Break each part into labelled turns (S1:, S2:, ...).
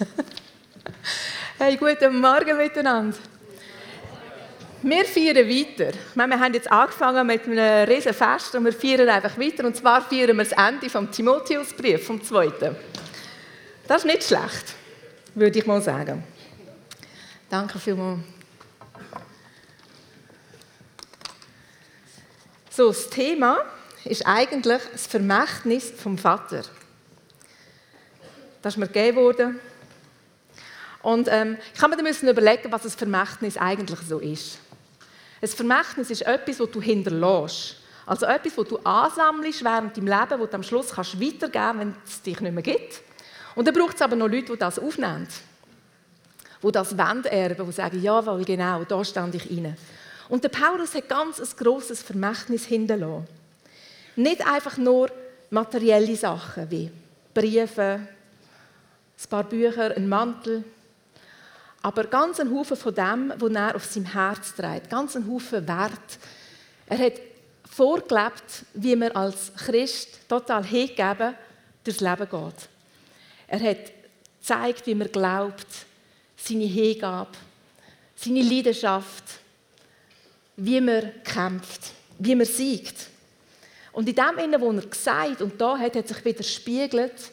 S1: Hey, guten Morgen miteinander. Wir feiern weiter. Wir haben jetzt angefangen mit einem riesen Fest und wir feiern einfach weiter. Und zwar feiern wir das Ende vom Timotheusbrief, vom zweiten. Das ist nicht schlecht, würde ich mal sagen. Danke vielmals. So, das Thema ist eigentlich das Vermächtnis vom Vater. Das ist mir gegeben worden. Und ähm, ich habe mir dann überlegen, was das Vermächtnis eigentlich so ist. Ein Vermächtnis ist etwas, das du hinterlässt. Also etwas, das du ansammelst während deinem Leben, das du am Schluss kannst weitergeben kannst, wenn es dich nicht mehr gibt. Und dann braucht es aber noch Leute, die das aufnehmen. Die das erben, die sagen, jawohl, genau, da stand ich rein. Und der Paulus hat ganz ein grosses Vermächtnis hinterlassen. Nicht einfach nur materielle Sachen wie Briefe, ein paar Bücher, ein Mantel, aber ganz ein Haufen von dem, was er auf seinem Herz trägt, ganz ein Haufen Wert. Er hat vorgelebt, wie man als Christ total hingegeben durchs Leben geht. Er hat gezeigt, wie man glaubt, seine Hingabe, seine Leidenschaft, wie man kämpft, wie man siegt. Und in dem Innen, wo er gesagt und da hat, hat sich wieder spiegelt,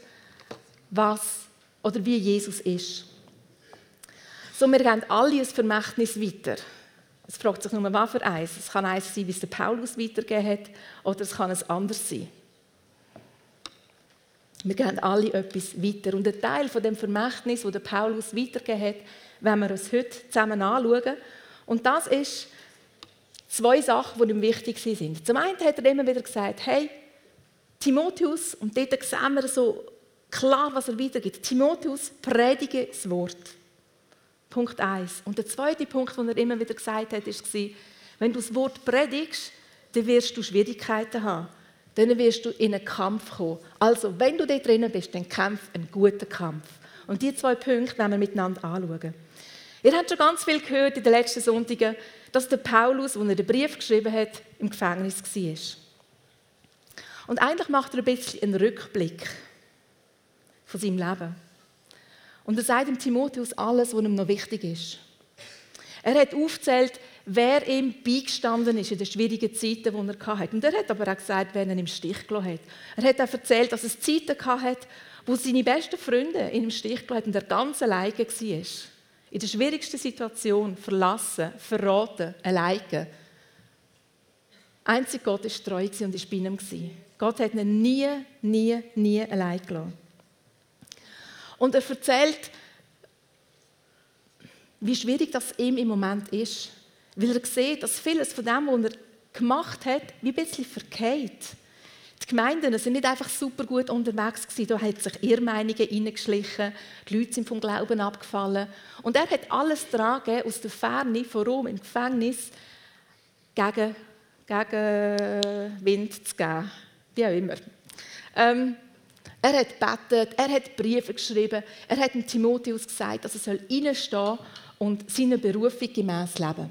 S1: was oder wie Jesus ist. So, wir geben alle ein Vermächtnis weiter. Es fragt sich nur, was für eins. Es kann eins sein, wie es der Paulus weitergegeben hat, oder es kann ein anderes sein. Wir geben alle etwas weiter. Und ein Teil von dem Vermächtnis, das der Paulus weitergegeben hat, wenn wir uns heute zusammen anschauen. Und das ist zwei Sachen, die ihm wichtig sind. Zum einen hat er immer wieder gesagt, hey, Timotheus, und dort sehen wir so klar, was er weitergibt. Timotheus, predige das Wort. Punkt 1. Und der zweite Punkt, den er immer wieder gesagt hat, war, wenn du das Wort predigst, dann wirst du Schwierigkeiten haben. Dann wirst du in einen Kampf kommen. Also, wenn du da drinnen bist, dann kämpf einen guten Kampf. Und diese zwei Punkte werden wir miteinander anschauen. Ihr habt schon ganz viel gehört in den letzten Sonntagen, dass der Paulus, als er den Brief geschrieben hat, im Gefängnis war. Und eigentlich macht er ein bisschen einen Rückblick von seinem Leben. Und er sagt dem Timotheus alles, was ihm noch wichtig ist. Er hat aufgezählt, wer ihm beigestanden ist in den schwierigen Zeiten, die er hatte. Und er hat aber auch gesagt, wer ihn im Stich gelassen hat. Er hat auch erzählt, dass es Zeiten hatte, wo seine besten Freunde ihn im Stich gelassen haben und er ganz alleine war. In der schwierigsten Situation, verlassen, verraten, alleine. Einzig Gott war treu und war bei ihm. Gott hat ihn nie, nie, nie allein gelassen. Und er erzählt, wie schwierig das ihm im Moment ist. Weil er sieht, dass vieles von dem, was er gemacht hat, wie ein bisschen verkehrt. Die Gemeinden sind nicht einfach super gut unterwegs gewesen. Da hat sich Irrmeinungen hineingeschlichen, die Leute sind vom Glauben abgefallen. Und er hat alles gegeben, aus der Ferne, von Rom im Gefängnis, gegen, gegen Wind zu geben. Wie auch immer. Ähm, er hat betet, er hat Briefe geschrieben, er hat dem Timotheus gesagt, dass er soll reinstehen und seiner Berufung gemäß leben.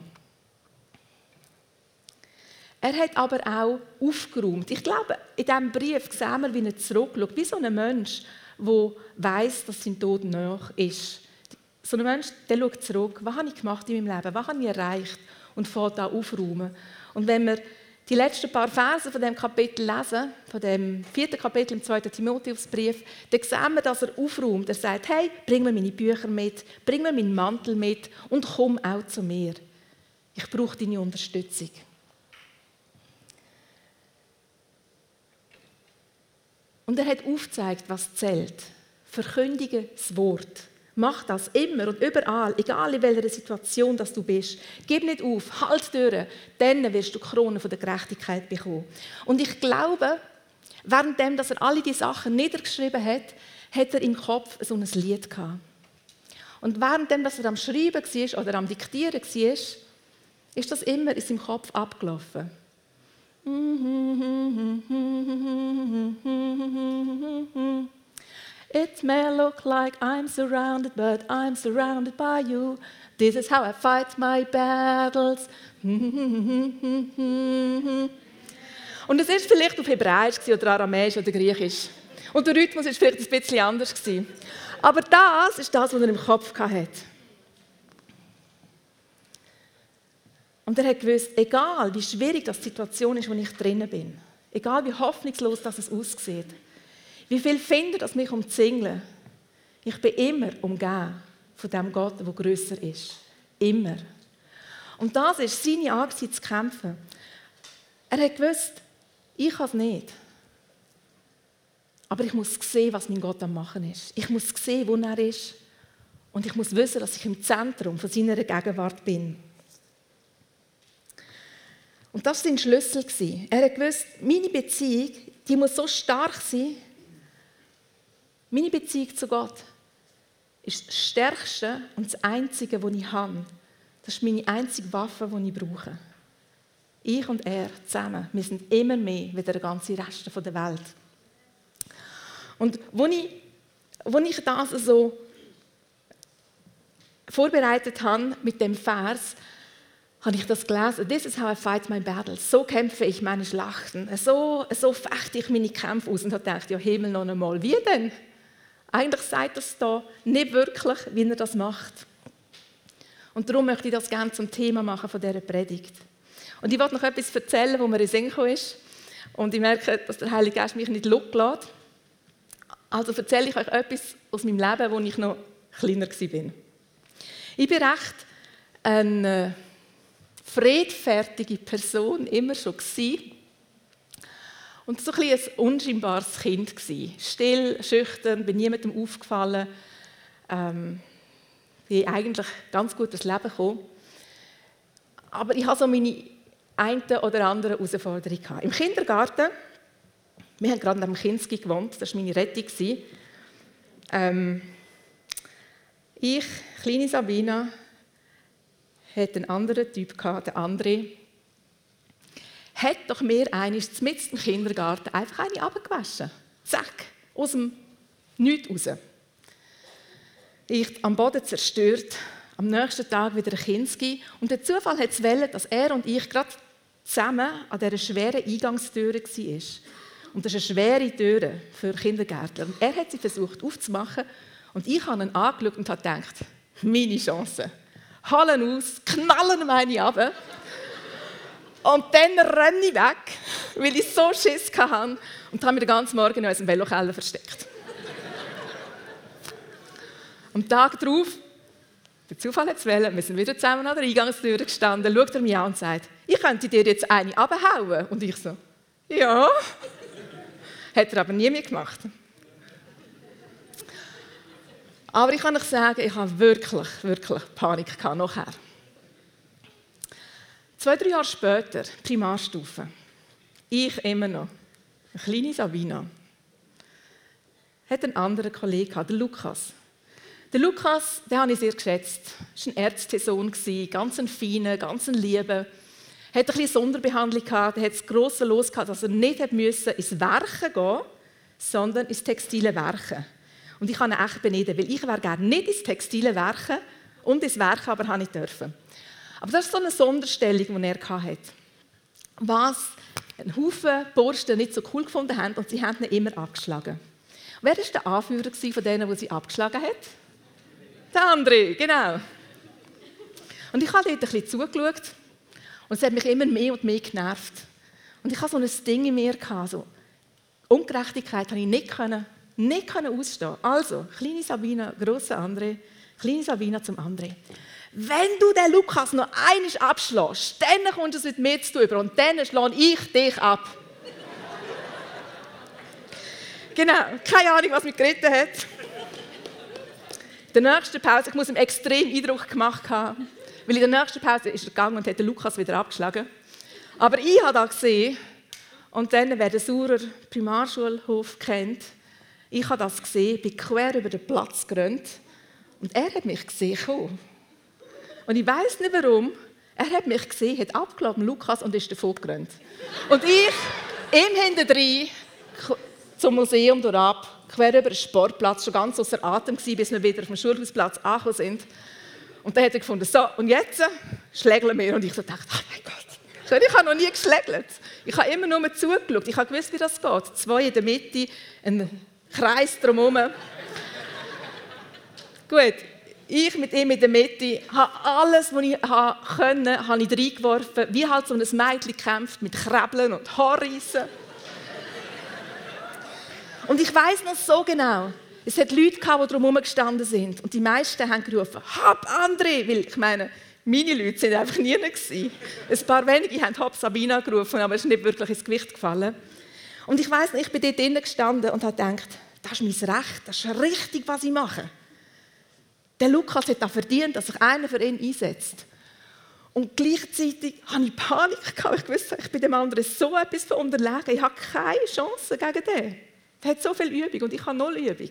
S1: Er hat aber auch aufgeräumt. Ich glaube, in diesem Brief sehen wir, wie er zurückschaut, wie so ein Mensch, der weiß, dass sein Tod nach ist. So ein Mensch, der schaut zurück, was habe ich gemacht in meinem Leben, was habe ich erreicht und fährt da aufräumen. Und wenn wir die letzten paar Verse von dem Kapitel lesen, von dem vierten Kapitel im zweiten Timotheusbrief, dann sehen wir, dass er aufräumt. Er sagt, hey, bring mir meine Bücher mit, bring mir meinen Mantel mit und komm auch zu mir. Ich brauche deine Unterstützung. Und er hat aufgezeigt, was zählt. Verkündige das Wort. Mach das immer und überall, egal in welcher Situation dass du bist. Gib nicht auf, halt durch, dann wirst du die Krone von der Gerechtigkeit bekommen. Und ich glaube, währenddem, dass er alle die Sachen niedergeschrieben hat, hat er im Kopf so ein Lied gehabt. Und währenddem, dass er am Schreiben war oder am Diktieren war, ist das immer in seinem Kopf abgelaufen. It may look like I'm surrounded, but I'm surrounded by you. This is how I fight my battles. Und es ist vielleicht auf Hebräisch oder Aramäisch oder Griechisch. Und der Rhythmus war vielleicht ein bisschen anders. Aber das ist das, was er im Kopf hatte. Und er hat gewusst, egal wie schwierig das Situation ist, wo ich drinnen bin, egal wie hoffnungslos das es aussieht, wie viel Finder das mich umzingeln, ich bin immer umgeben von dem Gott, der größer ist. Immer. Und das ist seine Art, zu kämpfen. Er hat gewusst, ich kann es nicht. Aber ich muss sehen, was mein Gott am Machen ist. Ich muss sehen, wo er ist. Und ich muss wissen, dass ich im Zentrum von seiner Gegenwart bin. Und das war sein Schlüssel. Er hat gewusst, meine Beziehung, die muss so stark sein. Meine Beziehung zu Gott ist das Stärkste und das Einzige, was ich habe. Das ist meine einzige Waffe, die ich brauche. Ich und er zusammen, wir sind immer mehr wie der ganze Rest der Welt. Und als ich, ich das so vorbereitet habe mit dem Vers, habe ich das gelesen. This is how I fight my battles. So kämpfe ich meine Schlachten. So, so fechte ich meine Kämpfe aus. Und habe gedacht, ja Himmel noch einmal, wie denn? Eigentlich sagt das da nicht wirklich, wie er das macht. Und darum möchte ich das gerne zum Thema machen von dieser Predigt. Und ich wollte noch etwas erzählen, wo mir in Sinn ist. Und ich merke, dass der Heilige Geist mich nicht lässt. Also erzähle ich euch etwas aus meinem Leben, als ich noch kleiner war. Ich bin recht eine friedfertige Person immer schon gewesen. Und so ein, ein unscheinbares Kind gewesen. Still, schüchtern, bin niemandem aufgefallen. Ähm, bin eigentlich ganz gut durchs Leben gekommen. Aber ich hatte so meine eine oder andere Herausforderung. Gehabt. Im Kindergarten, wir haben gerade am Kinski gewohnt, das war meine Rettung. Ähm, ich, kleine Sabina, hatte einen anderen Typ, gehabt, der andere. Hat doch mir eines mit im Kindergarten einfach eine abgewaschen. Zack, aus dem Nichts raus. Ich am Boden zerstört, am nächsten Tag wieder ein Kinski. Und der Zufall hat es dass er und ich gerade zusammen an dieser schweren Eingangstür waren. Und das ist eine schwere Tür für Kindergärtner. Und er hat sie versucht aufzumachen. Und ich habe ihn angeschaut und habe gedacht, meine Chance hallen aus, knallen meine ab. Und dann renne ich weg, weil ich so Schiss hatte und habe mich den ganzen Morgen in unserem Velokeller versteckt. Am Tag darauf, der Zufall hat es wählen, wir sind wieder zusammen an der Eingangstür gestanden, schaut er mich an und sagt, ich könnte dir jetzt eine abhauen. Und ich so, ja. Hat er aber nie mehr gemacht. Aber ich kann euch sagen, ich habe wirklich, wirklich Panik gehabt, nachher. Zwei, drei Jahre später, Primarstufe, ich immer noch, eine kleine Sabina, hat einen anderen Kollegen gehabt, der Lukas. Der Lukas, den habe ich sehr geschätzt. Er war ein Ärztesohn, ganz ein feiner, ganz ein Lieber. Er hatte eine Sonderbehandlung gehabt, er hat das grosse Los gehabt, dass er nicht ins Werken gehen sondern ins textile Werken. Und ich kann ihn echt beneiden, weil ich wäre gerne nicht ins textile Werken und ins Werken, aber habe nicht dürfen. Aber das ist so eine Sonderstellung, die er hatte. Was ein Haufen Burschen nicht so cool gefunden haben und sie haben ihn immer abgeschlagen. Wer war der Anführer von denen, die sie abgeschlagen hat? Der André, genau. Und ich habe dort ein bisschen zugeschaut und es hat mich immer mehr und mehr genervt. Und ich hatte so ein Ding in mir, so Ungerechtigkeit habe ich nicht können nicht ausstehen Also, kleine Sabina, grosse André, kleine Sabina zum André. Wenn du den Lukas noch einiges abschlägst, dann kommst du es mit mir zu tun und dann schlage ich dich ab. genau, keine Ahnung, was mich geritten hat. Der nächsten Pause, ich muss ihm extrem Eindruck gemacht haben, weil in der nächsten Pause ist er gegangen und hat den Lukas wieder abgeschlagen. Aber ich habe da gesehen, und dann, wer den Saurer Primarschulhof kennt, ich habe das gesehen, bin quer über den Platz gerannt und er hat mich gesehen kommen. Und ich weiß nicht warum. Er hat mich gesehen, hat abgeladen, Lukas, und ist davon gerannt. Und ich, ihm hinterdrein, zum Museum durchab, quer über den Sportplatz, schon ganz außer Atem gewesen, bis wir wieder auf dem Schulhausplatz angekommen sind. Und dann hat er gefunden, so, und jetzt schlägeln wir. Und ich so dachte, oh mein Gott. Ich habe noch nie geschlägelt. Ich habe immer nur zugeschaut. Ich habe gewusst, wie das geht. Zwei in der Mitte, ein Kreis drumherum. Gut, ich mit ihm in der Mitte habe alles, was ich konnte, habe ich reingeworfen, wie halt so ein Mädchen kämpft mit Krabbeln und Haarreissen. Und ich weiß noch so genau, es hat Leute gehabt, die drumherum gestanden sind. Und die meisten haben gerufen, hab André! Weil ich meine, meine Leute sind einfach nie gewesen. Ein paar wenige haben Hab Sabina gerufen, aber es ist nicht wirklich ins Gewicht gefallen. Und ich weiß ich bin dort drinnen gestanden und habe gedacht, das ist mein Recht, das ist richtig, was ich mache. Der Lukas hat da verdient, dass sich einer für ihn einsetzt. Und gleichzeitig hatte ich Panik. Ich wusste, ich bin dem anderen so etwas unterlegen. Ich habe keine Chance gegen den. Der hat so viel Übung und ich habe null Übung.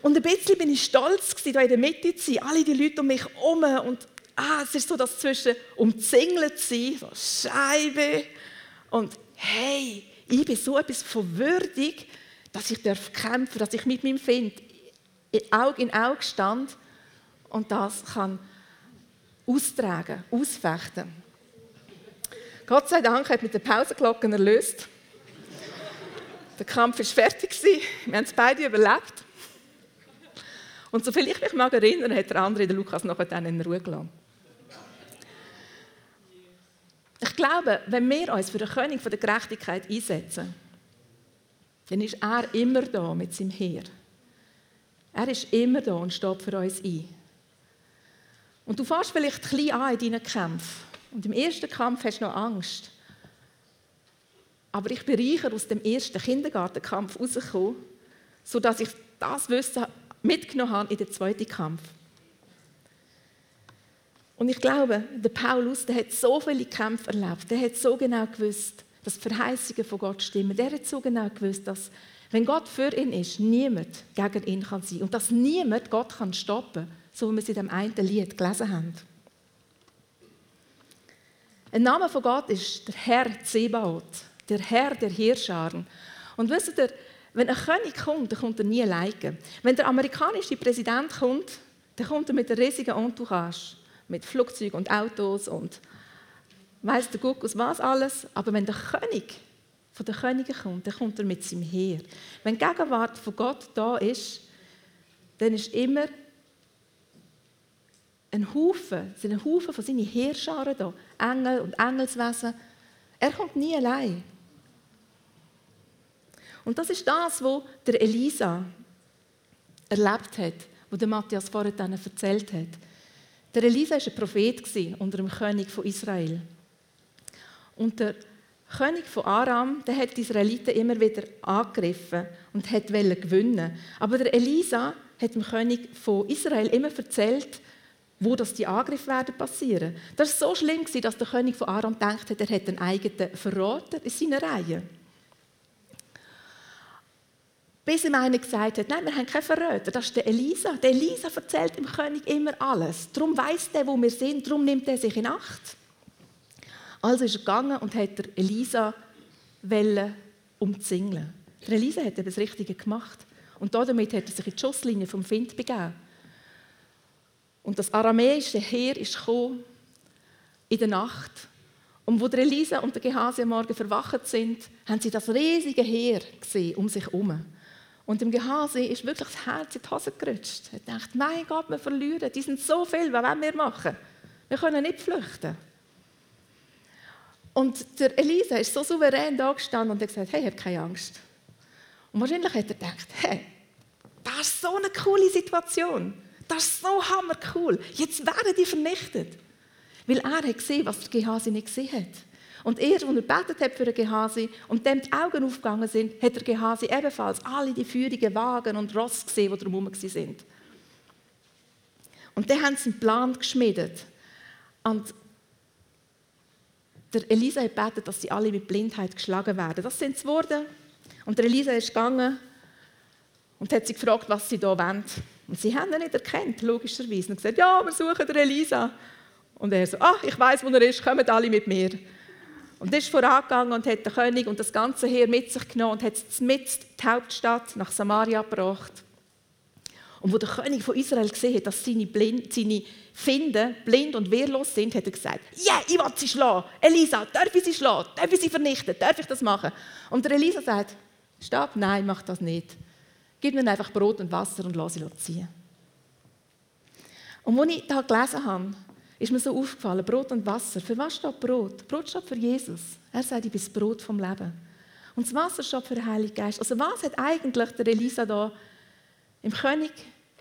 S1: Und ein bisschen bin ich stolz, hier in der Mitte zu sein. Alle die Leute um mich herum. Und ah, es ist so das zwischen umzingelt zu sein, so Scheibe. Und hey, ich bin so etwas von würdig, dass ich kämpfen darf, dass ich mit meinem Find Auge in Auge stand und das kann austragen, ausfechten. Gott sei Dank hat mit den Pausenglocken erlöst. Der Kampf war fertig. Wir haben es beide überlebt. Und soviel ich mich mag erinnern, hat der andere, der Lukas, nachher dann in Ruhe gelassen. Ich glaube, wenn wir uns für den König der Gerechtigkeit einsetzen, dann ist er immer da mit seinem Heer. Er ist immer da und steht für uns ein. Und du fährst vielleicht klein an in deinen Kämpfen. Und im ersten Kampf hast du noch Angst. Aber ich bin reicher aus dem ersten Kindergartenkampf rausgekommen, sodass ich das Wissen mitgenommen habe in den zweiten Kampf. Und ich glaube, der Paulus, der hat so viele Kämpfe erlebt. Der hat so genau gewusst, dass die Verheißungen von Gott stimmen. Der hat so genau gewusst, dass wenn Gott für ihn ist, niemand gegen ihn kann sein. Und dass niemand Gott kann stoppen kann, so wie wir es in dem einen Lied gelesen haben. Ein Name von Gott ist der Herr Zebaoth, der Herr der Heerscharen. Und wisst ihr, wenn ein König kommt, dann kommt er nie alleine. Wenn der amerikanische Präsident kommt, dann kommt er mit der riesigen Entourage, mit Flugzeugen und Autos und weiss der Guckus was alles. Aber wenn der König von den Königen kommt, dann kommt er mit seinem Heer. Wenn die Gegenwart von Gott da ist, dann ist immer ein Haufen, sind ein Haufen von seinen Heerscharen da, Engel und Engelswesen. Er kommt nie allein. Und das ist das, was der Elisa erlebt hat, was der Matthias vorher dann erzählt hat. Der Elisa war ein Prophet unter dem König von Israel. Und der König von Aram, der hat die Israeliten immer wieder angegriffen und hat gewinnen. Aber der Elisa hat dem König von Israel immer erzählt, wo das die Angriffe werden passieren. Das war so schlimm, dass der König von Aram gedacht hat, er hätte einen eigenen Verräter in seiner Reihe. Bis ihm einer gesagt hat, nein, wir haben keinen Verräter, das ist der Elisa. Der Elisa erzählt dem König immer alles. Darum weiß der, wo wir sind, darum nimmt er sich in Acht. Also ist er gegangen und hat Elisa umzingeln. Der Elisa hat das Richtige gemacht. Und damit hat er sich in die Schusslinie vom Find begeben. Und das aramäische Heer ist gekommen in der Nacht. Und wo Elisa und der Gehasi am Morgen verwacht sind, haben sie das riesige Heer gesehen um sich herum. Und dem Gehasi ist wirklich das Herz in die Hose gerutscht. Er dachte, mein Gott, wir verlieren. Die sind so viel, was wollen wir machen? Wir können nicht flüchten. Und der Elisa ist so souverän da gestanden und hat gesagt, hey, hab keine Angst. Und wahrscheinlich hat er gedacht, hey, das ist so eine coole Situation. Das ist so hammercool. Jetzt werden die vernichtet. Weil er hat gesehen, was der Gehasi nicht gesehen hat. Und er, als er betet hat für den Gehasi und dem die Augen aufgegangen sind, hat der Gehasi ebenfalls alle die feurigen Wagen und Ross gesehen, die drumherum waren. Und dann haben sie einen Plan geschmiedet. Und der Elisa hat gebetet, dass sie alle mit Blindheit geschlagen werden. Das sind sie geworden. Und der Elisa ist gegangen und hat sie gefragt, was sie da wollen. Und sie haben ihn nicht erkannt, logischerweise. Und gesagt, ja, wir suchen den Elisa. Und er so, ah, ich weiß, wo er ist, kommen alle mit mir. Und er ist vorangegangen und hat den König und das ganze Heer mit sich genommen und hat es mit die Hauptstadt nach Samaria gebracht. Und wo der König von Israel gesehen hat, dass seine, blind, seine Finden blind und wehrlos sind, hat er gesagt, ja, yeah, ich will sie schlagen. Elisa, darf ich sie schlagen? Darf ich sie vernichten? Darf ich das machen? Und der Elisa sagt, Stopp, nein, mach das nicht. Gib mir einfach Brot und Wasser und lass sie ziehen. Und als ich da gelesen habe, ist mir so aufgefallen, Brot und Wasser. Für was steht Brot? Brot steht für Jesus. Er sagt, ich bin das Brot vom Leben. Und das Wasser steht für den Heiligen Geist. Also was hat eigentlich der Elisa da im König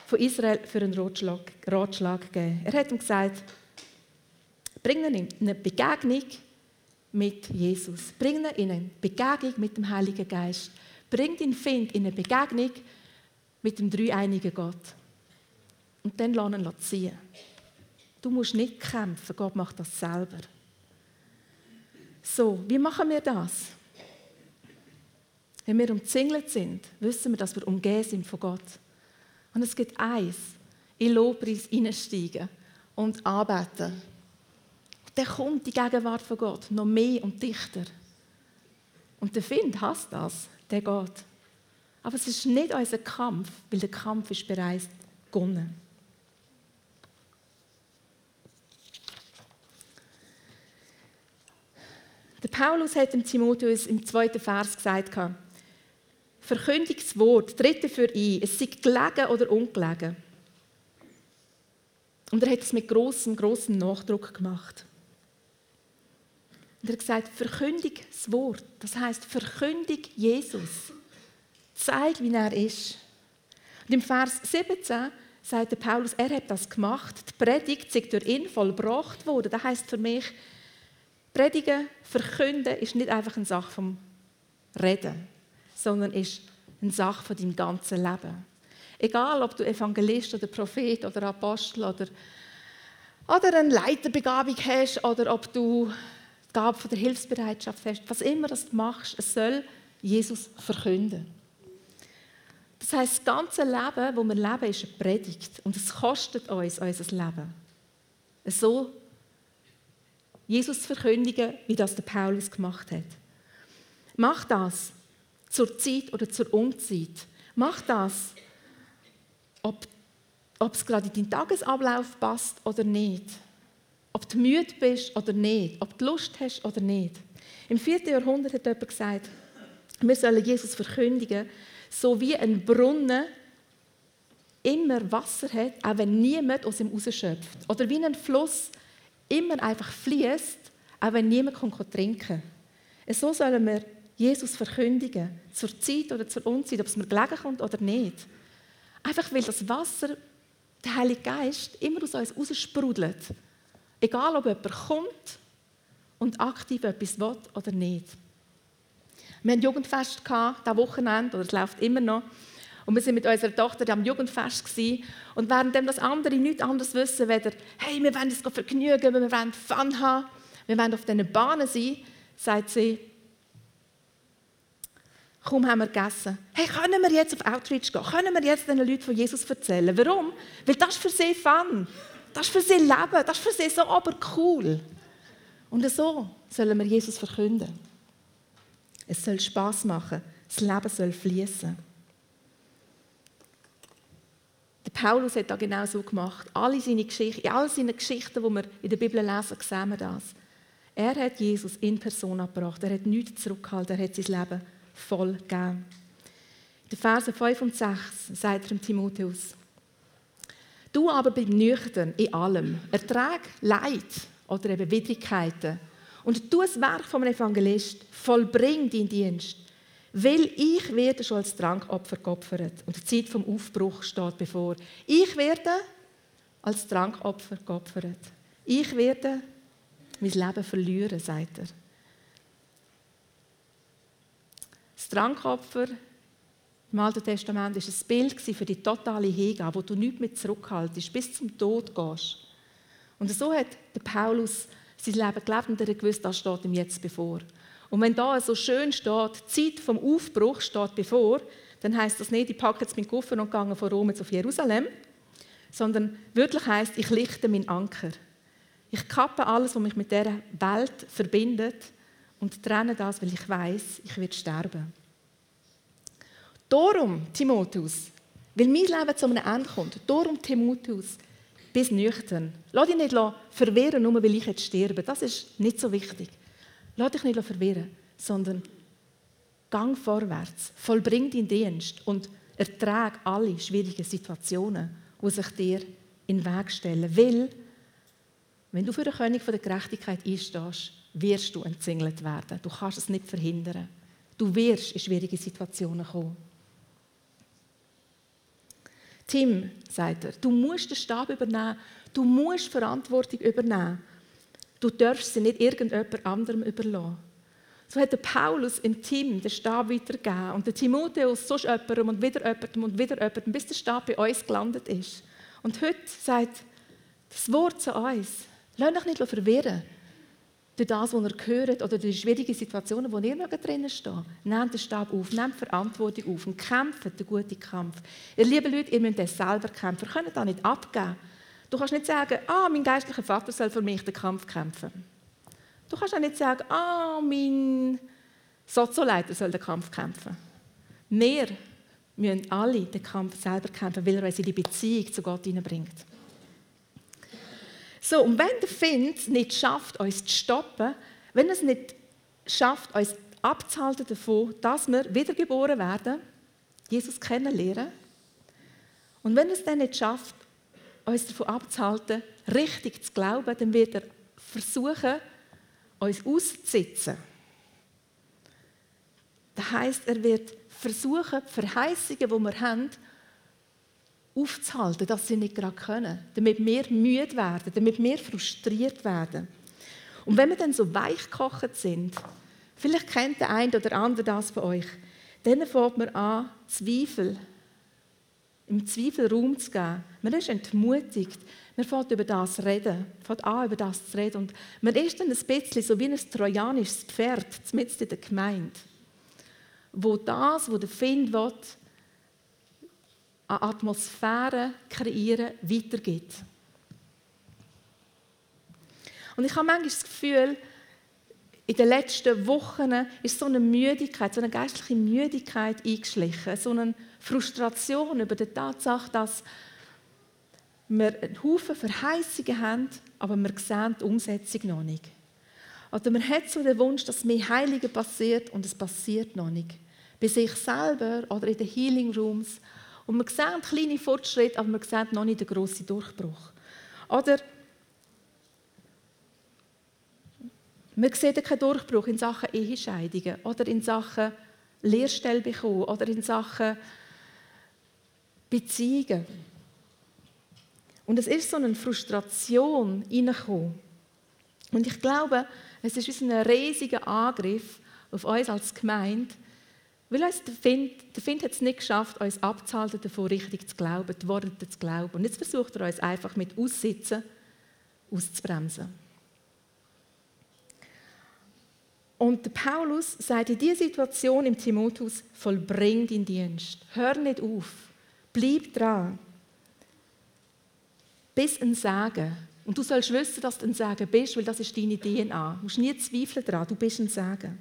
S1: von Israel für einen Ratschlag, Ratschlag gegeben? Er hat ihm gesagt, bring ihn in eine Begegnung mit Jesus. Bring ihn in eine Begegnung mit dem Heiligen Geist. Bring ihn Find in eine Begegnung mit dem dreieinigen Gott. Und dann lass ihn ziehen. Du musst nicht kämpfen, Gott macht das selber. So, wie machen wir das? Wenn wir umzingelt sind, wissen wir, dass wir umgeben sind von Gott. Und es gibt eins, in Lobpreis hineinsteigen und arbeiten. Dann kommt die Gegenwart von Gott noch mehr und dichter. Und der Find hasst das, der geht. Aber es ist nicht unser Kampf, weil der Kampf ist bereits begonnen. Der Paulus hat dem Timotheus im zweiten Vers gesagt, verkündige das Wort, tritt dafür ein, es sei gelegen oder ungelegen. Und er hat es mit großem, großem Nachdruck gemacht. Und er hat gesagt, verkündige das Wort. Das heißt, verkündige Jesus. Zeig, wie er ist. Und im Vers 17 sagt der Paulus, er hat das gemacht. Die Predigt ist durch ihn vollbracht worden. Das heißt für mich, Predigen, verkünden ist nicht einfach eine Sache vom Reden, sondern ist eine Sache von deinem ganzen Leben. Egal, ob du Evangelist oder Prophet oder Apostel oder, oder eine Leiterbegabung hast oder ob du die Gabe von der Hilfsbereitschaft hast, was immer das du machst, es soll Jesus verkünden. Das heißt, das ganze Leben, das wir leben, ist eine Predigt und es kostet uns unser Leben. So Jesus verkündigen, wie das der Paulus gemacht hat. Mach das zur Zeit oder zur Unzeit. Mach das, ob, ob es gerade in deinen Tagesablauf passt oder nicht. Ob du müde bist oder nicht. Ob du Lust hast oder nicht. Im 4. Jahrhundert hat jemand gesagt, wir sollen Jesus verkündigen, so wie ein Brunnen immer Wasser hat, auch wenn niemand aus ihm rausschöpft. Oder wie ein Fluss immer einfach fließt, auch wenn niemand trinken kann. So sollen wir Jesus verkündigen, zur Zeit oder zur Unzeit, ob es mir gelegen kommt oder nicht. Einfach weil das Wasser, der Heilige Geist, immer aus uns raussprudelt. Egal, ob jemand kommt und aktiv etwas will oder nicht. Wir hatten Jugendfest dieses Wochenende, oder es läuft immer noch. Und wir waren mit unserer Tochter am Jugendfest gewesen. und während das andere nichts anderes wissen, weder, hey, wir wollen uns vergnügen, wir wollen Fun haben, wir wollen auf diesen Bahnen sein, sagt sie, kaum haben wir gegessen, hey, können wir jetzt auf Outreach gehen? Können wir jetzt den Leuten von Jesus erzählen? Warum? Weil das ist für sie Fun. Das ist für sie Leben. Das ist für sie so aber cool. Und so sollen wir Jesus verkünden. Es soll Spaß machen. Das Leben soll fließen. Paulus hat das genau so gemacht. Alle seine Geschichten, in all seinen Geschichten, die wir in der Bibel lesen, sehen wir das. Er hat Jesus in Person gebracht. Er hat nichts zurückgehalten. Er hat sein Leben voll gegeben. In den Versen 5 und 6 sagt er Timotheus, Du aber bleib nüchtern in allem. Ertrag Leid oder eben Widrigkeiten. Und du das Werk vom Evangelist, vollbring deinen Dienst. Weil ich werde schon als Trankopfer geopfert und die Zeit vom Aufbruch steht bevor. Ich werde als Trankopfer geopfert. Ich werde mein Leben verlieren, sagt er. Das Trankopfer im Alten Testament war ein Bild für die totale Hingabe, wo du nichts mehr zurückhaltest, bis zum Tod gehst. Und so hat der Paulus sein Leben gelebt und er gewusst, das steht ihm jetzt bevor. Und wenn da so schön steht, die Zeit vom Aufbruch steht bevor, dann heißt das nicht, ich packe jetzt meinen Koffer und gehe von Rom auf Jerusalem, sondern wirklich heißt, ich lichte meinen Anker. Ich kappe alles, was mich mit der Welt verbindet und trenne das, weil ich weiß, ich werde sterben. Darum, Timotheus, weil mein Leben zu einem Ende kommt, darum, Timotheus, bis nüchtern. Lass dich nicht verwirren, nur weil ich jetzt sterbe. Das ist nicht so wichtig. Lass dich nicht verwirren, sondern gang vorwärts, vollbring deinen Dienst und ertrag alle schwierigen Situationen, die sich dir in den Weg stellen. Weil, wenn du für den König der Gerechtigkeit einstehst, wirst du entzingelt werden. Du kannst es nicht verhindern. Du wirst in schwierige Situationen kommen. Tim, sagt er, du musst den Stab übernehmen, du musst Verantwortung übernehmen. Du darfst sie nicht irgendjemand anderem überlassen. So hat der Paulus im Team den Stab weitergegeben und der Timotheus sonst jemandem und wieder jemandem und wieder jemandem, bis der Stab bei uns gelandet ist. Und heute sagt das Wort zu uns, lasst euch nicht verwirren durch das, was ihr hört oder durch die schwierigen Situationen, wo ihr drinnen steht. Nehmt den Stab auf, nehmt Verantwortung auf und kämpft den guten Kampf. Ihr lieben Leute, ihr müsst das selber kämpfen. Ihr könnt das nicht abgeben. Du kannst nicht sagen, ah, mein geistlicher Vater soll für mich den Kampf kämpfen. Du kannst auch nicht sagen, ah, mein Sozoleiter soll den Kampf kämpfen. Wir müssen alle den Kampf selber kämpfen, weil er uns in die Beziehung zu Gott hineinbringt. So, und wenn der Find nicht schafft, uns zu stoppen, wenn es nicht schafft, uns abzuhalten davon, dass wir wiedergeboren werden, Jesus kennenlernen, und wenn es dann nicht schafft, uns davon abzuhalten, richtig zu glauben, dann wird er versuchen, uns auszusitzen. Das heißt, er wird versuchen, die Verheißungen, die wir haben, aufzuhalten, dass sie nicht gerade können, damit wir müde werden, damit wir frustriert werden. Und wenn wir dann so weichgekocht sind, vielleicht kennt der eine oder andere das von euch, dann fängt man an, Zweifel im Zweifel Raum zu geben. Man ist entmutigt. Man fängt über das reden, fängt an, über das zu reden. Und man ist dann ein bisschen so wie ein trojanisches Pferd, mitten in der Gemeinde, wo das, was der Find will, an Atmosphäre kreieren, weitergibt. Und ich habe manchmal das Gefühl, in den letzten Wochen ist so eine Müdigkeit, so eine geistliche Müdigkeit eingeschlichen, so eine Frustration über die Tatsache, dass wir einen Haufen Verheißungen haben, aber wir sehen die Umsetzung noch nicht. Oder man hat so den Wunsch, dass mehr Heilige passiert und es passiert noch nicht. Bei sich selber oder in den Healing Rooms. Und man sieht kleine Fortschritte, aber man sieht noch nicht den grossen Durchbruch. Oder man sieht keinen Durchbruch in Sachen Ehescheidungen oder in Sachen Lehrstelle bekommen oder in Sachen Beziehungen. Und es ist so eine Frustration reingekommen. Und ich glaube, es ist ein riesiger Angriff auf uns als Gemeinde, weil uns der Find, der Find hat es nicht geschafft, uns abzuhalten, davon richtig zu glauben, die Worte zu glauben. Und jetzt versucht er uns einfach mit Aussitzen auszubremsen. Und der Paulus sagt in dieser Situation im Timotheus, vollbring deinen Dienst. Hör nicht auf. Bleib dran. Bis ein Sagen. Und du sollst wissen, dass du ein Sagen bist, weil das ist deine DNA. Du musst nie zweifeln daran, du bist ein Sagen.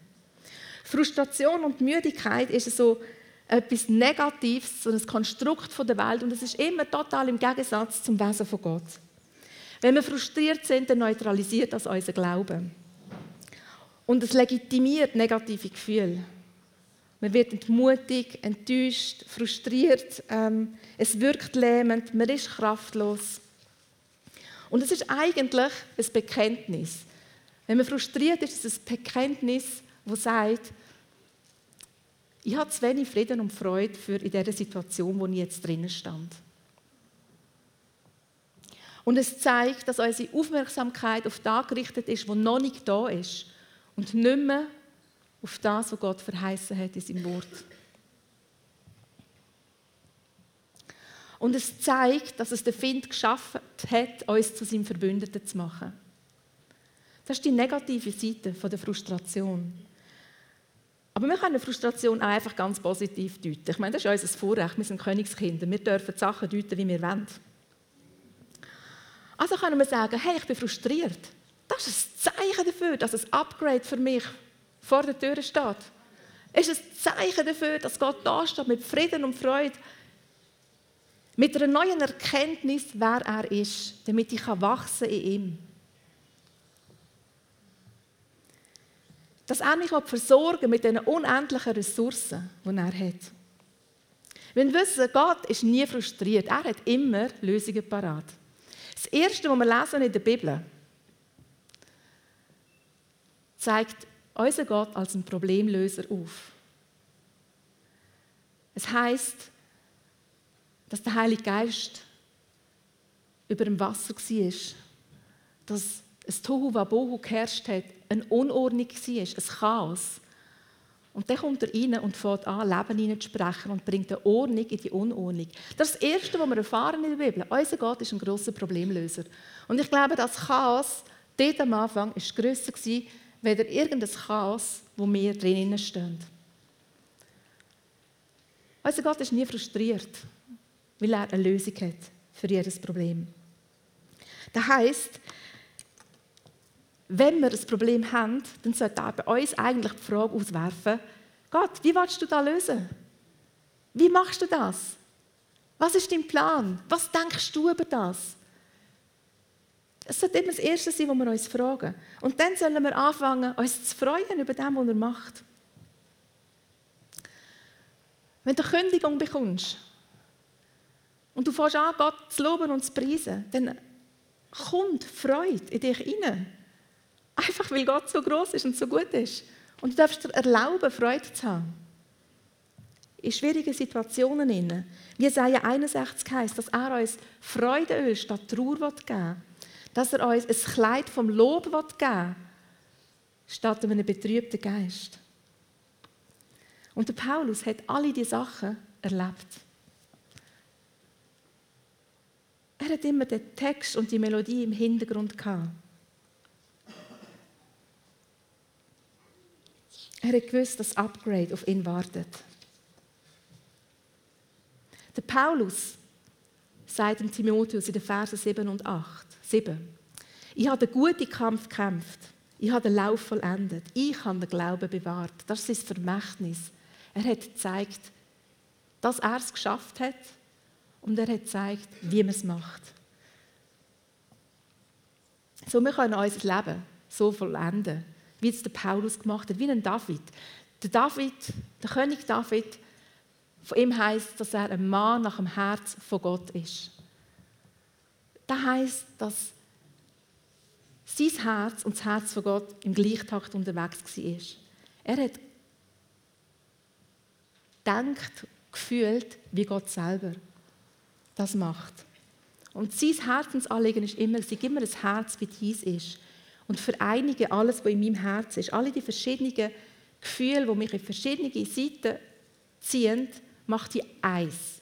S1: Frustration und Müdigkeit ist so etwas Negatives, so ein Konstrukt der Welt und es ist immer total im Gegensatz zum Wesen von Gott. Wenn wir frustriert sind, dann neutralisiert das unser Glauben. Und es legitimiert negative Gefühle. Man wird entmutigt, enttäuscht, frustriert. Ähm, es wirkt lähmend, man ist kraftlos. Und es ist eigentlich ein Bekenntnis. Wenn man frustriert ist, ist es ein Bekenntnis, das sagt, ich habe zu wenig Frieden und Freude für in dieser Situation, wo ich jetzt drinnen stand. Und es zeigt, dass unsere Aufmerksamkeit auf das gerichtet ist, was noch nicht da ist und nicht mehr auf das, was Gott verheißen hat in seinem Wort. Und es zeigt, dass es der Find geschafft hat, uns zu seinem Verbündeten zu machen. Das ist die negative Seite der Frustration. Aber wir können Frustration auch einfach ganz positiv deuten. Ich meine, das ist unser Vorrecht. Wir sind Königskinder. Wir dürfen die Sachen deuten, wie wir wollen. Also können wir sagen, hey, ich bin frustriert. Das ist ein Zeichen dafür, dass ein Upgrade für mich vor der Tür steht. Es ist ein Zeichen dafür, dass Gott da steht mit Frieden und Freude. Mit einer neuen Erkenntnis, wer er ist, damit ich wachsen in ihm. Dass er mich versorgen mit den unendlichen Ressourcen, die er hat. Wir wissen, Gott ist nie frustriert. Er hat immer Lösungen parat. Das Erste, was wir lesen in der Bibel, zeigt unser Gott als ein Problemlöser auf. Es heißt, dass der Heilige Geist über dem Wasser war, dass es Tohu Wabohu geherrscht hat, eine Unordnung war, ein Chaos. Und dann kommt er rein und fängt an, Leben hineinzusprechen und bringt eine Ordnung in die Unordnung. Das ist das Erste, was wir erfahren in der Bibel. Unser Gott ist ein grosser Problemlöser. Und ich glaube, das Chaos dort am Anfang war grösser, als irgendein Chaos, wo wir drinnen stehen. Unser Gott ist nie frustriert, weil er eine Lösung hat für jedes Problem. Das heisst, wenn wir ein Problem haben, dann sollte er bei uns eigentlich die Frage auswerfen, Gott, wie willst du das lösen? Wie machst du das? Was ist dein Plan? Was denkst du über das? Das sollte immer das Erste sein, was wir uns fragen. Und dann sollen wir anfangen, uns zu freuen über das, was er macht. Wenn du Kündigung bekommst und du fängst an, Gott zu loben und zu preisen, dann kommt Freude in dich hinein. Einfach weil Gott so groß ist und so gut ist. Und du darfst dir erlauben, Freude zu haben. In schwierigen Situationen. Wie Jesaja 61 heißt, dass er uns Freudeöl statt Trauer geben will. Dass er uns ein Kleid vom Lob geben will, statt einem betrübten Geist. Und der Paulus hat alle diese Sachen erlebt. Er hat immer den Text und die Melodie im Hintergrund gehabt. Er hat gewusst, dass das Upgrade auf ihn wartet. Der Paulus sagt in Timotheus in den Versen 7 und 8, 7, ich habe den guten Kampf gekämpft, ich habe den Lauf vollendet, ich habe den Glauben bewahrt. Das ist sein Vermächtnis. Er hat gezeigt, dass er es geschafft hat und er hat gezeigt, wie man es macht. So, wir können unser Leben so vollenden wie es der Paulus gemacht hat, wie ein David. Der David, der König David, von ihm heißt, dass er ein Mann nach dem Herz von Gott ist. Das heißt, dass sein Herz und das Herz von Gott im Gleichtakt unterwegs war. Er hat gedacht, gefühlt, wie Gott selber das macht. Und sein Herzensanliegen ist immer, sei immer ein Herz, wie dies ist und vereinige alles, was in meinem Herzen ist. Alle die verschiedenen Gefühle, die mich in verschiedene Seiten ziehen, macht die eins,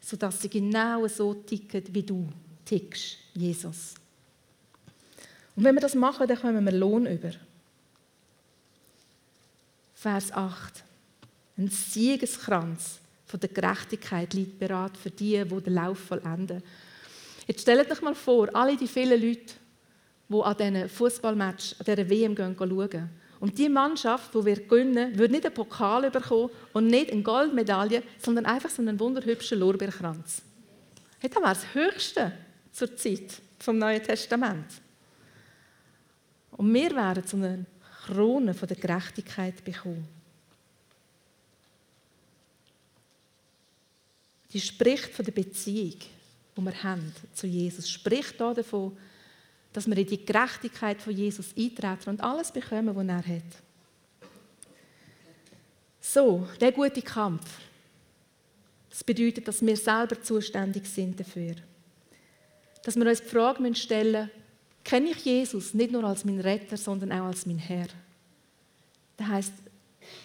S1: sodass sie genau so ticken, wie du tickst, Jesus. Und wenn wir das machen, dann kommen wir Lohn über. Vers 8. Ein Siegeskranz von der Gerechtigkeit liegt bereit für die, die den Lauf vollenden. Jetzt stellt euch mal vor, alle die vielen Leute, die an diesen Fußballmatch, an dieser WM gehen, schauen. Und die Mannschaft, die wir gewinnen, würde nicht einen Pokal bekommen und nicht eine Goldmedaille, sondern einfach so einen wunderhübschen Lorbeerkranz. Das wäre das Höchste zur Zeit vom Neuen Testament. Und wir werden so eine Krone von der Gerechtigkeit bekommen. Die spricht von der Beziehung, die wir haben zu Jesus. Spricht davon, dass wir in die Gerechtigkeit von Jesus eintreten und alles bekommen, was er hat. So, der gute Kampf. Das bedeutet, dass wir selber zuständig sind dafür. Dass wir uns die Frage stellen müssen, kenne ich Jesus nicht nur als mein Retter, sondern auch als mein Herr? Das heißt,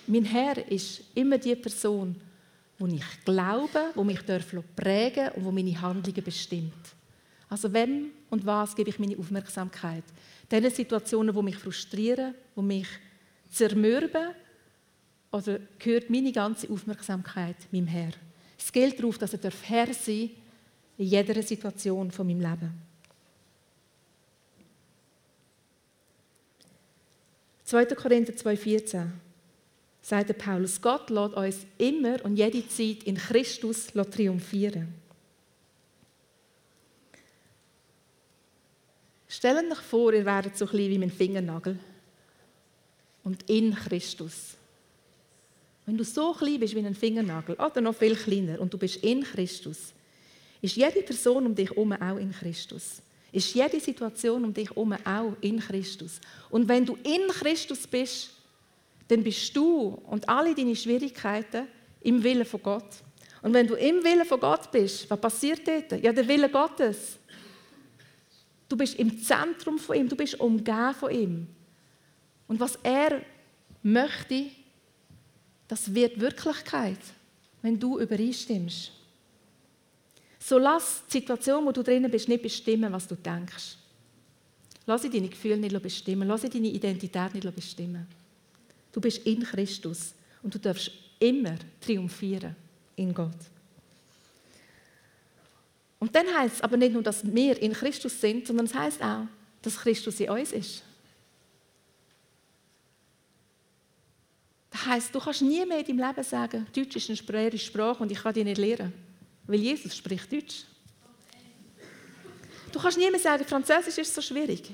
S1: mein Herr ist immer die Person, wo ich glaube, wo mich prägen darf und wo meine Handlungen bestimmt. Also wem und was gebe ich meine Aufmerksamkeit? Diesen Situationen, die mich frustrieren, die mich zermürben, oder gehört meine ganze Aufmerksamkeit meinem Herr? Es gilt darauf, dass er Herr sein darf in jeder Situation von meinem Leben. 2. Korinther 2,14 sagt Paulus: Gott lässt uns immer und jede Zeit in Christus triumphieren. Stellt euch vor, ihr wäret so klein wie mein Fingernagel. und in Christus. Wenn du so klein bist wie ein Fingernagel oder noch viel kleiner und du bist in Christus, ist jede Person um dich herum auch in Christus. Ist jede Situation um dich herum auch in Christus. Und wenn du in Christus bist, dann bist du und alle deine Schwierigkeiten im Willen von Gott. Und wenn du im Willen von Gott bist, was passiert dort? Ja, der Wille Gottes. Du bist im Zentrum von ihm, du bist umgeben von ihm. Und was er möchte, das wird Wirklichkeit, wenn du übereinstimmst. So lass die Situation, wo du drinnen bist, nicht bestimmen, was du denkst. Lass deine Gefühle nicht bestimmen. Lass deine Identität nicht bestimmen. Du bist in Christus und du darfst immer triumphieren in Gott. Und dann heißt es aber nicht nur, dass wir in Christus sind, sondern es heißt auch, dass Christus in uns ist. Das heißt, du kannst nie mehr in deinem Leben sagen, Deutsch ist eine schwere Sprache und ich kann die nicht lernen, weil Jesus spricht Deutsch. Du kannst nie mehr sagen, Französisch ist so schwierig,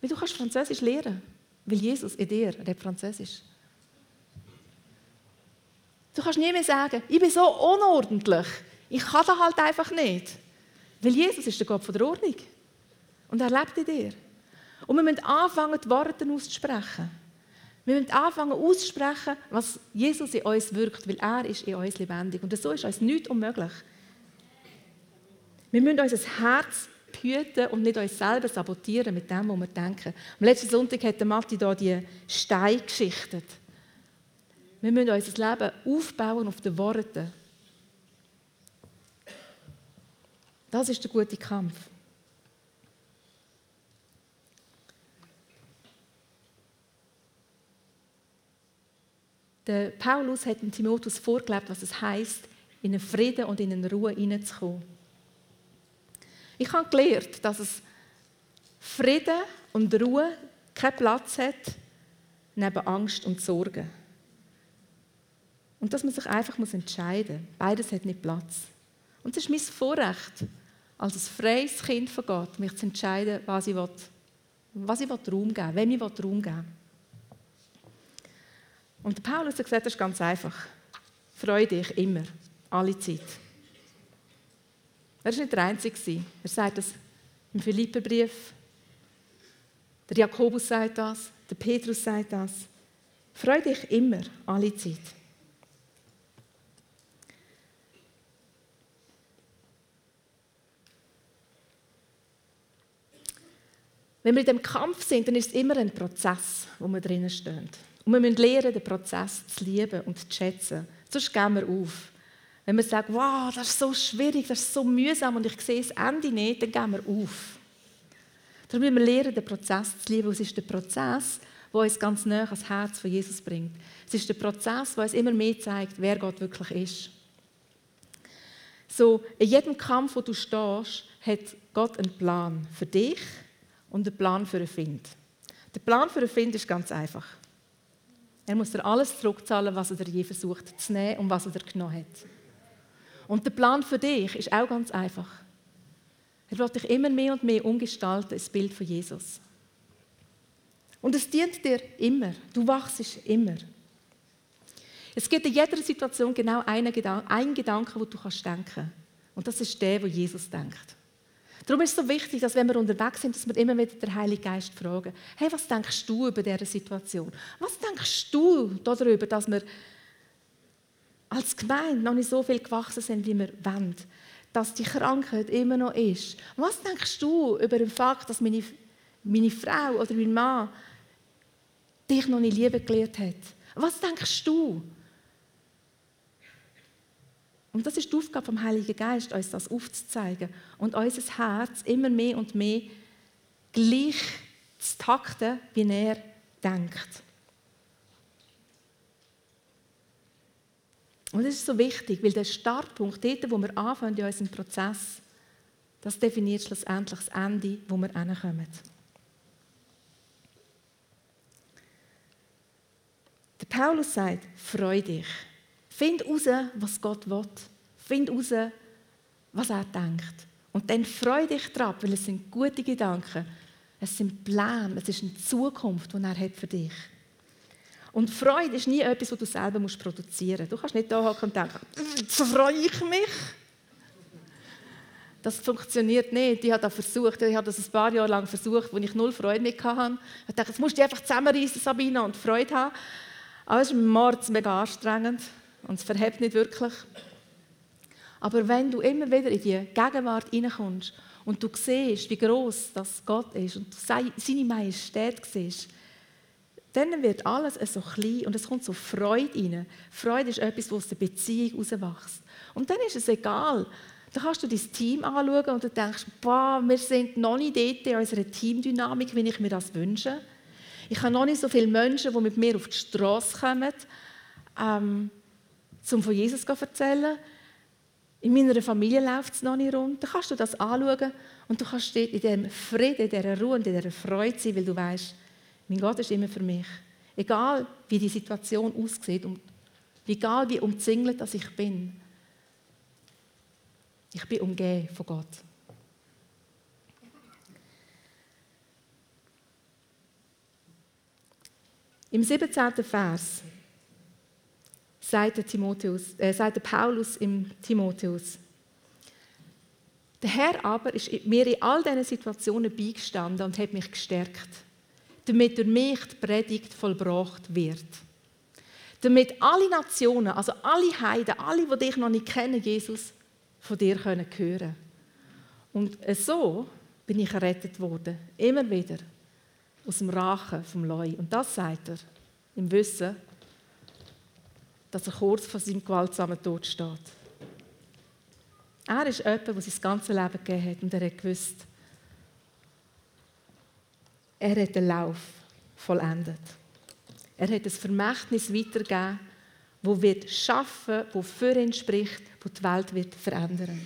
S1: weil du kannst Französisch lernen, weil Jesus in dir redet Französisch. Du kannst nie mehr sagen, ich bin so unordentlich, ich kann das halt einfach nicht. Weil Jesus ist der Gott der Ordnung. Und er lebt in dir. Und wir müssen anfangen, die Worte auszusprechen. Wir müssen anfangen auszusprechen, was Jesus in uns wirkt, weil er ist in uns lebendig. Und so ist uns nichts unmöglich. Wir müssen unser Herz hüten und nicht uns selber sabotieren mit dem, was wir denken. Am letzten Sonntag hat Matti hier die Steine geschichtet. Wir müssen unser Leben aufbauen auf den Worten. Das ist der gute Kampf. Der Paulus hat dem Timotheus vorgelebt, was es heißt, in einen Frieden und in eine Ruhe hineinzukommen. Ich habe gelernt, dass es Frieden und Ruhe keinen Platz hat neben Angst und Sorgen. Und dass man sich einfach entscheiden muss. Beides hat nicht Platz. Und es ist mein Vorrecht, als ein freies Kind von Gott, mich zu entscheiden, was ich, will, was ich will Raum geben will, wem ich Raum geben will. Und Paulus hat gesagt, das ist ganz einfach. Freue dich immer, alle Zeit. Er war nicht der Einzige. Er sagt das im Philipperbrief. Der Jakobus sagt das, der Petrus sagt das. Freue dich immer, alle Zeit. Wenn wir in dem Kampf sind, dann ist es immer ein Prozess, wo wir drinnen stehen. Und wir müssen lernen, den Prozess zu lieben und zu schätzen. Sonst gehen wir auf. Wenn wir sagen, wow, das ist so schwierig, das ist so mühsam und ich sehe das Ende nicht, dann gehen wir auf. Darum müssen wir lernen, den Prozess zu lieben. es ist der Prozess, der uns ganz näher ans Herz von Jesus bringt. Es ist der Prozess, der uns immer mehr zeigt, wer Gott wirklich ist. So, in jedem Kampf, wo du stehst, hat Gott einen Plan für dich und einen Plan für einen Find. Der Plan für einen Find ist ganz einfach. Er muss dir alles zurückzahlen, was er je versucht zu nehmen und was er genommen hat. Und der Plan für dich ist auch ganz einfach. Er wird dich immer mehr und mehr umgestalten, das Bild von Jesus. Und es dient dir immer. Du wachst immer. Es gibt in jeder Situation genau einen Gedanken, einen Gedanken, wo du kannst. Und das ist der, wo Jesus denkt. Darum ist es so wichtig, dass wenn wir unterwegs sind, dass wir immer wieder den Heiligen Geist fragen, hey, was denkst du über diese Situation? Was denkst du darüber, dass wir als Gemeinde noch nicht so viel gewachsen sind, wie wir wollen? Dass die Krankheit immer noch ist. Was denkst du über den Fakt, dass meine, meine Frau oder mein Mann dich noch nicht lieben gelernt hat? Was denkst du? Und das ist die Aufgabe vom Heiligen Geist, uns das aufzuzeigen und unser Herz immer mehr und mehr gleich zu takten, wie er denkt. Und das ist so wichtig, weil der Startpunkt, dort, wo wir anfangen in unserem Prozess, das definiert schlussendlich das Ende, wo wir hinkommen. Der Paulus sagt, freu dich. Find heraus, was Gott will. Find heraus, was er denkt. Und dann freu dich drauf, weil es sind gute Gedanken. Es sind Pläne, es ist eine Zukunft, die er hat für dich. Und Freude ist nie etwas, was du selber musst produzieren musst. Du kannst nicht da hocken und denken, so freue ich mich. Das funktioniert nicht. Ich habe das versucht. Ich habe das ein paar Jahre lang versucht, wo ich null Freude mehr hatte. Ich dachte, jetzt musst du einfach zusammenreißen, Sabina, und Freude haben. Aber es ist Mord mega anstrengend und es verhebt nicht wirklich. Aber wenn du immer wieder in die Gegenwart hineinkommst und du siehst, wie groß das Gott ist und du seine Majestät siehst, dann wird alles so klein und es kommt so Freude rein. Freude ist etwas, was aus der Beziehung herauswächst. Und dann ist es egal. Da kannst du dein Team anschauen und du denkst, boah, wir sind noch nicht dort in unserer Teamdynamik, wie ich mir das wünsche. Ich habe noch nicht so viele Menschen, die mit mir auf die Straße kommen, ähm, um von Jesus zu erzählen. In meiner Familie läuft es noch nicht rund. Dann kannst du das anschauen und du kannst in diesem Frieden, in dieser Ruhe und in dieser Freude sein, weil du weißt, mein Gott ist immer für mich. Egal, wie die Situation aussieht und egal, wie umzingelt dass ich bin. Ich bin umgeben von Gott. Im 17. Vers sagt, der Timotheus, äh, sagt der Paulus im Timotheus, der Herr aber ist mir in all diesen Situationen beigestanden und hat mich gestärkt, damit durch mich die Predigt vollbracht wird. Damit alle Nationen, also alle Heiden, alle, die dich noch nicht kennen, Jesus, von dir können hören Und so bin ich errettet worden, immer wieder aus dem Rachen vom Leu. Und das sagt er im Wissen, dass er kurz vor seinem gewaltsamen Tod steht. Er ist jemand, der sein ganzes Leben gegeben hat und er hat gewusst, er hat den Lauf vollendet. Er hat das Vermächtnis weitergegeben, wo wird schaffen, wo für ihn spricht, wo die Welt wird verändern.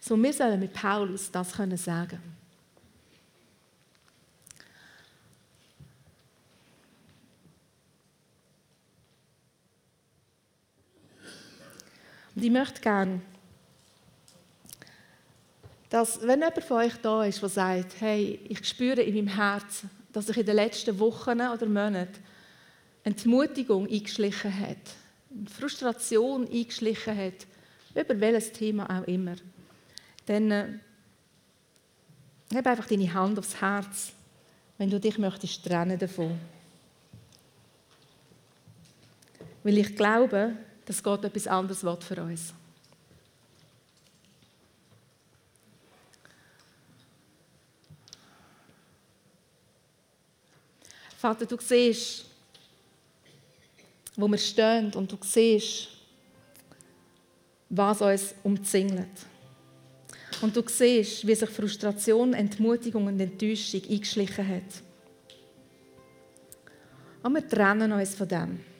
S1: So wir sollen mit Paulus das können sagen. Ich möchte gerne, dass, wenn jemand von euch da ist, der sagt, hey, ich spüre in meinem Herzen, dass sich in den letzten Wochen oder Monaten Entmutigung eingeschlichen hat, Frustration eingeschlichen hat, über welches Thema auch immer, dann äh, einfach deine Hand aufs Herz, wenn du dich möchtest trennen davon. Weil ich glaube, dass Gott etwas anderes will für uns. Vater, du siehst, wo wir stehen und du siehst, was uns umzingelt. Und du siehst, wie sich Frustration, Entmutigung und Enttäuschung eingeschlichen hat. Und wir trennen uns von dem.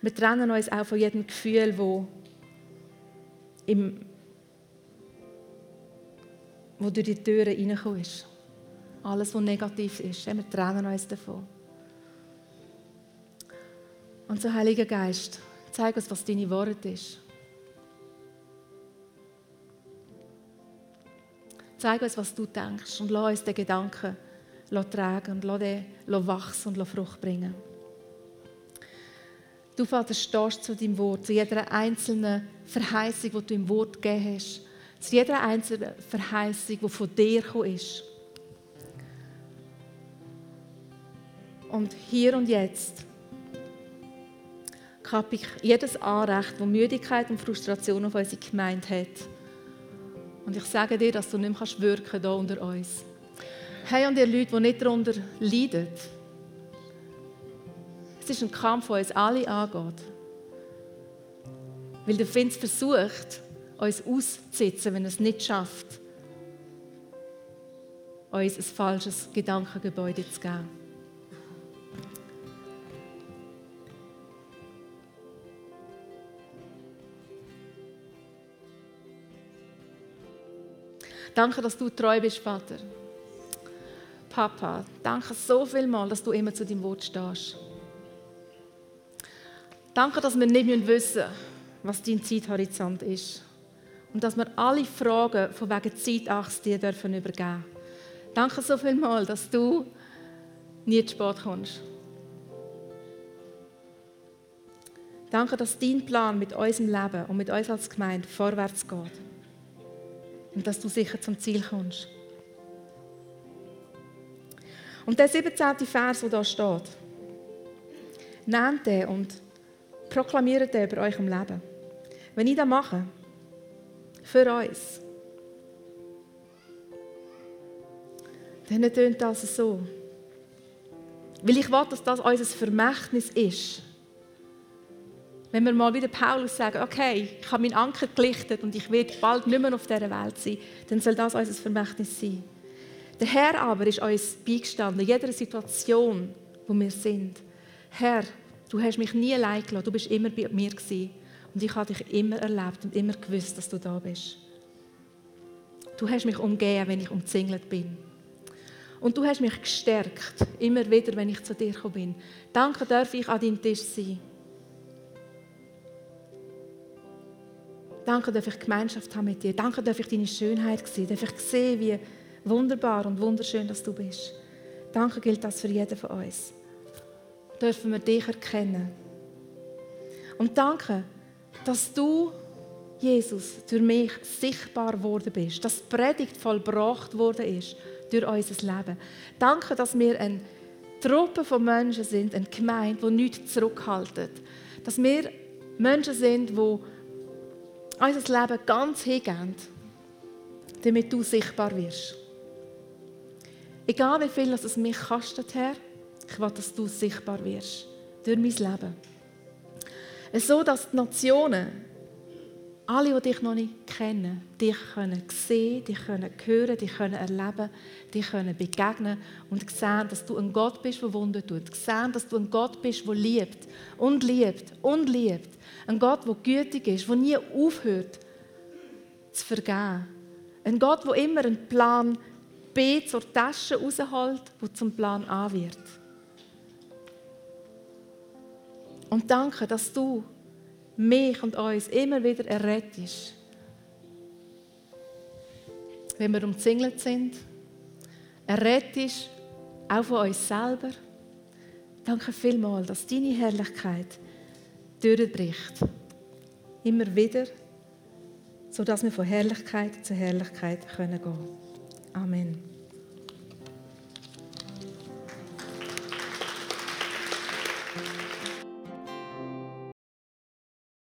S1: Wir trennen uns auch von jedem Gefühl, wo, im, wo durch die Türen reingekommen ist. Alles, was negativ ist, wir trennen uns davon. Und so, Heiliger Geist, zeig uns, was deine Worte ist. Zeig uns, was du denkst und lass uns den Gedanken tragen und lass den wachsen und Frucht bringen. Du, Vater, stehst zu deinem Wort, zu jeder einzelnen Verheißung, die du im Wort gegeben hast, zu jeder einzelnen Verheißung, die von dir gekommen ist. Und hier und jetzt kappe ich jedes Anrecht, das Müdigkeit und Frustration auf unsere Gemeinde hat. Und ich sage dir, dass du nicht mehr wirken kannst hier unter uns. Hey, und ihr Leute, die nicht darunter leiden, es ist ein Kampf, der uns alle angeht. Weil der Find versucht, uns auszusetzen, wenn er es nicht schafft, uns ein falsches Gedankengebäude zu geben. Danke, dass du treu bist, Vater. Papa, danke so viel mal, dass du immer zu deinem Wort stehst. Danke, dass wir nicht wissen müssen, was dein Zeithorizont ist. Und dass wir alle Fragen von wegen Zeitachse dir dürfen übergeben Danke so viel mal, dass du nie zu spät kommst. Danke, dass dein Plan mit unserem Leben und mit uns als Gemeinde vorwärts geht. Und dass du sicher zum Ziel kommst. Und der 17. Vers, der da steht, nehmt den und proklamiert den über eurem Leben. Wenn ich das mache, für uns, dann tönt das so. Weil ich will, dass das unser Vermächtnis ist. Wenn wir mal wieder Paulus sagen, okay, ich habe meinen Anker gelichtet und ich werde bald nicht mehr auf dieser Welt sein, dann soll das unser Vermächtnis sein. Der Herr aber ist uns beigestanden, in jeder Situation, wo wir sind. Herr, du hast mich nie allein gelassen, du bist immer bei mir gewesen. Und ich habe dich immer erlebt und immer gewusst, dass du da bist. Du hast mich umgeben, wenn ich umzingelt bin. Und du hast mich gestärkt, immer wieder, wenn ich zu dir gekommen bin. Danke darf ich an deinem Tisch sein. Danke darf ich Gemeinschaft haben mit dir. Danke darf ich deine Schönheit sehen. Darf ich sehen, wie wunderbar und wunderschön, dass du bist. Danke gilt das für jeden von uns. Dürfen wir dich erkennen. Und danke, dass du, Jesus, durch mich sichtbar geworden bist. Dass die Predigt vollbracht worden ist durch unser Leben. Danke, dass wir eine Truppe von Menschen sind, eine Gemeinde, die nichts zurückhaltet. Dass wir Menschen sind, die unser Leben ganz hingeben, damit du sichtbar wirst. Egal wie viel es mich kostet, Herr, ich will, dass du sichtbar wirst durch mein Leben. So, dass die Nationen, alle, die dich noch nicht kennen, dich können sehen, dich können hören, dich können erleben, dich können begegnen und sehen, dass du ein Gott bist, der Wunder tut. Sehen, dass du ein Gott bist, der liebt und liebt und liebt. Ein Gott, der gütig ist, der nie aufhört zu vergeben. Ein Gott, der immer einen Plan B zur Tasche rausholt, wo zum Plan A wird. Und danke, dass du mich und uns immer wieder errettest. Wenn wir umzingelt sind, errettest auch von uns selber. Danke vielmals, dass deine Herrlichkeit durchbricht. Immer wieder, sodass wir von Herrlichkeit zu Herrlichkeit gehen können. Amen.